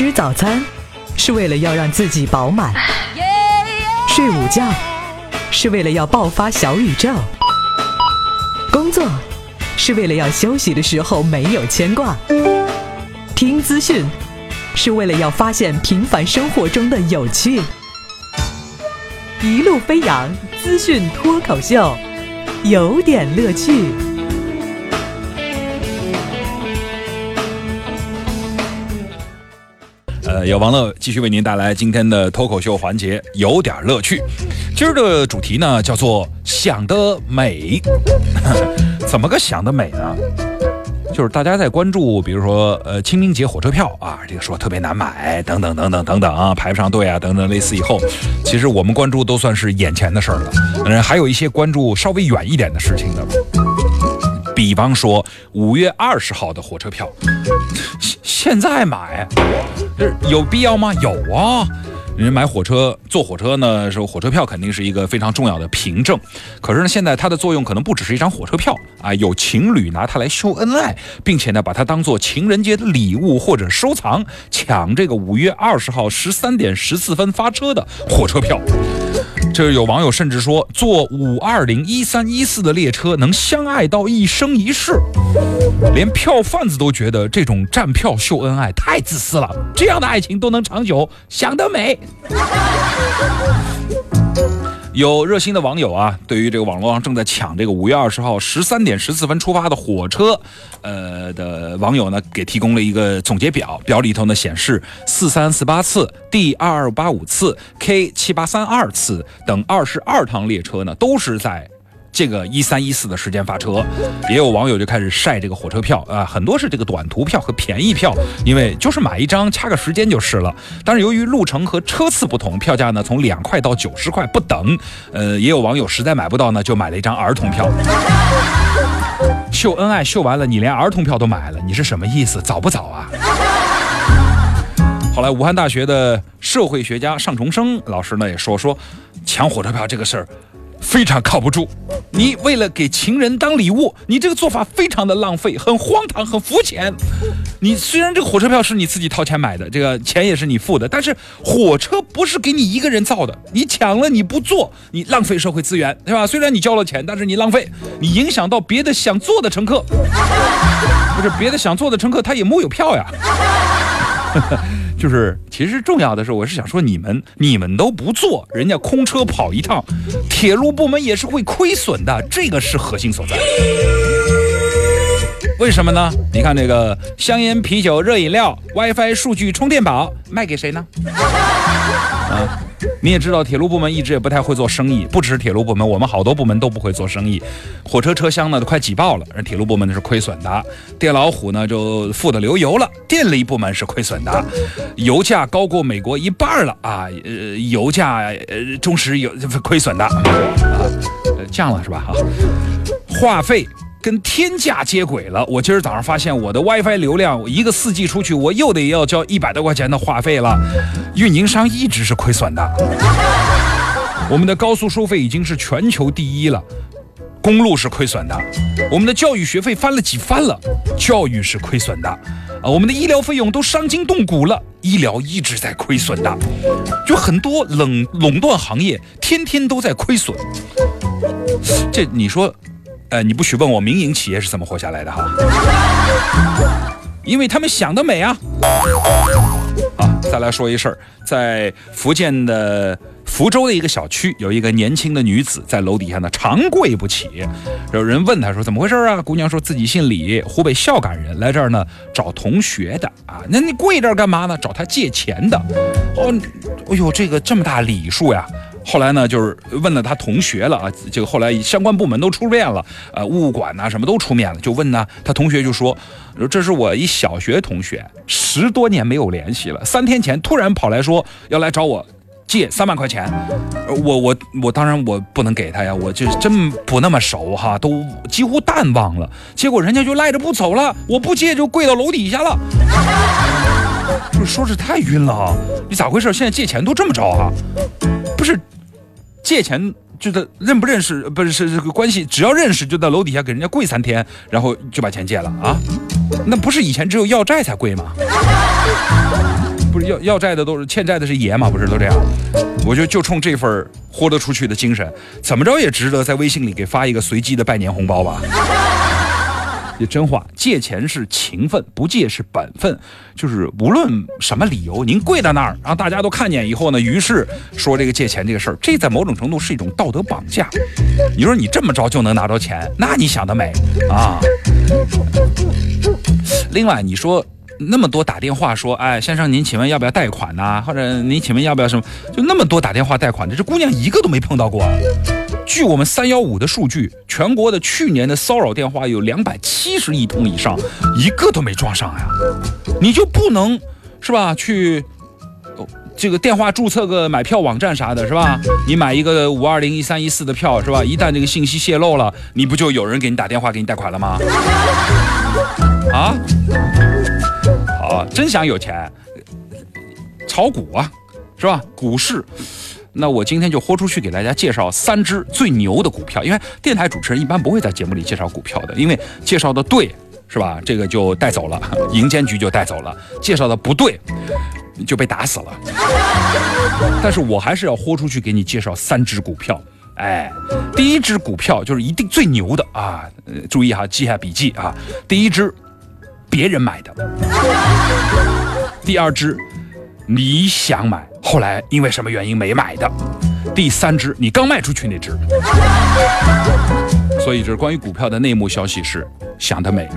吃早餐是为了要让自己饱满，睡午觉是为了要爆发小宇宙，工作是为了要休息的时候没有牵挂，听资讯是为了要发现平凡生活中的有趣。一路飞扬资讯脱口秀，有点乐趣。呃，有王乐继续为您带来今天的脱口秀环节，有点乐趣。今儿的主题呢叫做“想得美”，怎么个想得美呢？就是大家在关注，比如说呃清明节火车票啊，这个说特别难买，等等等等等等啊，排不上队啊，等等类似以后，其实我们关注都算是眼前的事儿了。嗯，还有一些关注稍微远一点的事情的，比方说五月二十号的火车票，现现在买，这有必要吗？有啊。人买火车坐火车呢，说火车票肯定是一个非常重要的凭证。可是呢，现在它的作用可能不只是一张火车票啊，有情侣拿它来秀恩爱，并且呢，把它当做情人节的礼物或者收藏，抢这个五月二十号十三点十四分发车的火车票。就有网友甚至说，坐五二零一三一四的列车能相爱到一生一世，连票贩子都觉得这种站票秀恩爱太自私了，这样的爱情都能长久，想得美。有热心的网友啊，对于这个网络上正在抢这个五月二十号十三点十四分出发的火车，呃的网友呢，给提供了一个总结表，表里头呢显示四三四八次、D 二二八五次、K 七八三二次等二十二趟列车呢，都是在。这个一三一四的时间发车，也有网友就开始晒这个火车票啊，很多是这个短途票和便宜票，因为就是买一张掐个时间就是了。但是由于路程和车次不同，票价呢从两块到九十块不等。呃，也有网友实在买不到呢，就买了一张儿童票。秀恩爱秀完了，你连儿童票都买了，你是什么意思？早不早啊？后来武汉大学的社会学家尚重生老师呢也说说，抢火车票这个事儿。非常靠不住，你为了给情人当礼物，你这个做法非常的浪费，很荒唐，很肤浅。你虽然这个火车票是你自己掏钱买的，这个钱也是你付的，但是火车不是给你一个人造的，你抢了你不坐，你浪费社会资源，对吧？虽然你交了钱，但是你浪费，你影响到别的想坐的乘客，不是别的想坐的乘客他也木有票呀。就是，其实重要的是，我是想说，你们你们都不做，人家空车跑一趟，铁路部门也是会亏损的，这个是核心所在。为什么呢？你看这个香烟、啤酒、热饮料、WiFi、数据、充电宝，卖给谁呢？啊。你也知道，铁路部门一直也不太会做生意，不只是铁路部门，我们好多部门都不会做生意。火车车厢呢都快挤爆了，而铁路部门呢是亏损的。电老虎呢就富得流油了，电力部门是亏损的。油价高过美国一半了啊，呃，油价呃中石油亏损的啊，降了是吧？哈，话费。跟天价接轨了！我今儿早上发现我的 WiFi 流量一个四 G 出去，我又得要交一百多块钱的话费了。运营商一直是亏损的。我们的高速收费已经是全球第一了，公路是亏损的。我们的教育学费翻了几番了，教育是亏损的。啊，我们的医疗费用都伤筋动骨了，医疗一直在亏损的。就很多垄垄断行业天天都在亏损。这你说？呃，你不许问我民营企业是怎么活下来的哈，因为他们想得美啊。好，再来说一事儿，在福建的福州的一个小区，有一个年轻的女子在楼底下呢长跪不起，有人问她说怎么回事啊？姑娘说自己姓李，湖北孝感人，来这儿呢找同学的啊。那你跪这儿干嘛呢？找他借钱的。哦，哎呦，这个这么大礼数呀！后来呢，就是问了他同学了啊，这个后来相关部门都出面了，呃，物管呐什么都出面了，就问呢，他同学就说，这是我一小学同学，十多年没有联系了，三天前突然跑来说要来找我借三万块钱，我我我当然我不能给他呀，我就真不那么熟哈，都几乎淡忘了，结果人家就赖着不走了，我不借就跪到楼底下了，就说是太晕了哈，你咋回事？现在借钱都这么着哈？不是借钱，就在认不认识，不是是这个关系，只要认识就在楼底下给人家跪三天，然后就把钱借了啊？那不是以前只有要债才跪吗？不是要要债的都是欠债的是爷嘛，不是都这样？我就就冲这份豁得出去的精神，怎么着也值得在微信里给发一个随机的拜年红包吧。这真话，借钱是情分，不借是本分。就是无论什么理由，您跪在那儿，让大家都看见以后呢，于是说这个借钱这个事儿，这在某种程度是一种道德绑架。你说你这么着就能拿到钱，那你想得美啊！另外，你说那么多打电话说，哎，先生您请问要不要贷款呐？或者您请问要不要什么？就那么多打电话贷款的，这姑娘一个都没碰到过。据我们三幺五的数据，全国的去年的骚扰电话有两百七十亿通以上，一个都没撞上呀！你就不能是吧？去这个电话注册个买票网站啥的，是吧？你买一个五二零一三一四的票，是吧？一旦这个信息泄露了，你不就有人给你打电话给你贷款了吗？啊？好，真想有钱，炒股啊，是吧？股市。那我今天就豁出去给大家介绍三只最牛的股票，因为电台主持人一般不会在节目里介绍股票的，因为介绍的对是吧？这个就带走了，银监局就带走了；介绍的不对，就被打死了。但是我还是要豁出去给你介绍三只股票。哎，第一只股票就是一定最牛的啊！注意哈，记下笔记啊。第一只，别人买的；第二只。你想买，后来因为什么原因没买的？第三只，你刚卖出去那只。所以，这是关于股票的内幕消息，是想得美。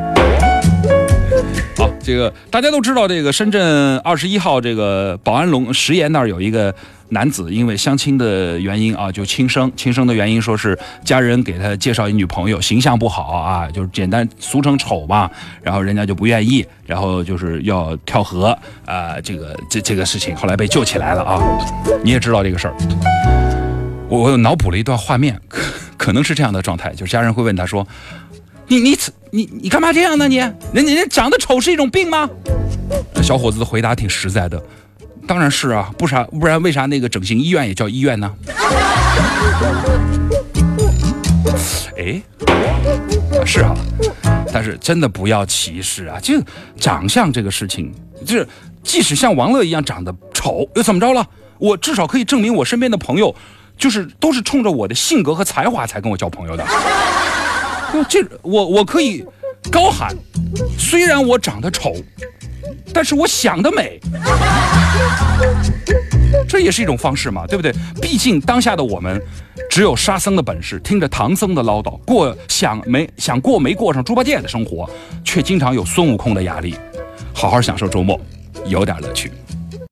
好，这个大家都知道，这个深圳二十一号这个宝安龙石岩那儿有一个。男子因为相亲的原因啊，就轻生。轻生的原因说是家人给他介绍一女朋友，形象不好啊，就是简单俗称丑嘛。然后人家就不愿意，然后就是要跳河啊，这个这这个事情后来被救起来了啊。你也知道这个事儿，我我脑补了一段画面，可可能是这样的状态，就是家人会问他说：“你你你你干嘛这样呢？你人家长得丑是一种病吗？”小伙子的回答挺实在的。当然是啊，不啥，不然为啥那个整形医院也叫医院呢？哎，是啊，但是真的不要歧视啊！就长相这个事情，就是即使像王乐一样长得丑，又怎么着了？我至少可以证明我身边的朋友，就是都是冲着我的性格和才华才跟我交朋友的。这我我可以高喊，虽然我长得丑。但是我想得美，这也是一种方式嘛，对不对？毕竟当下的我们，只有沙僧的本事，听着唐僧的唠叨，过想没想过没过上猪八戒的生活，却经常有孙悟空的压力。好好享受周末，有点乐趣。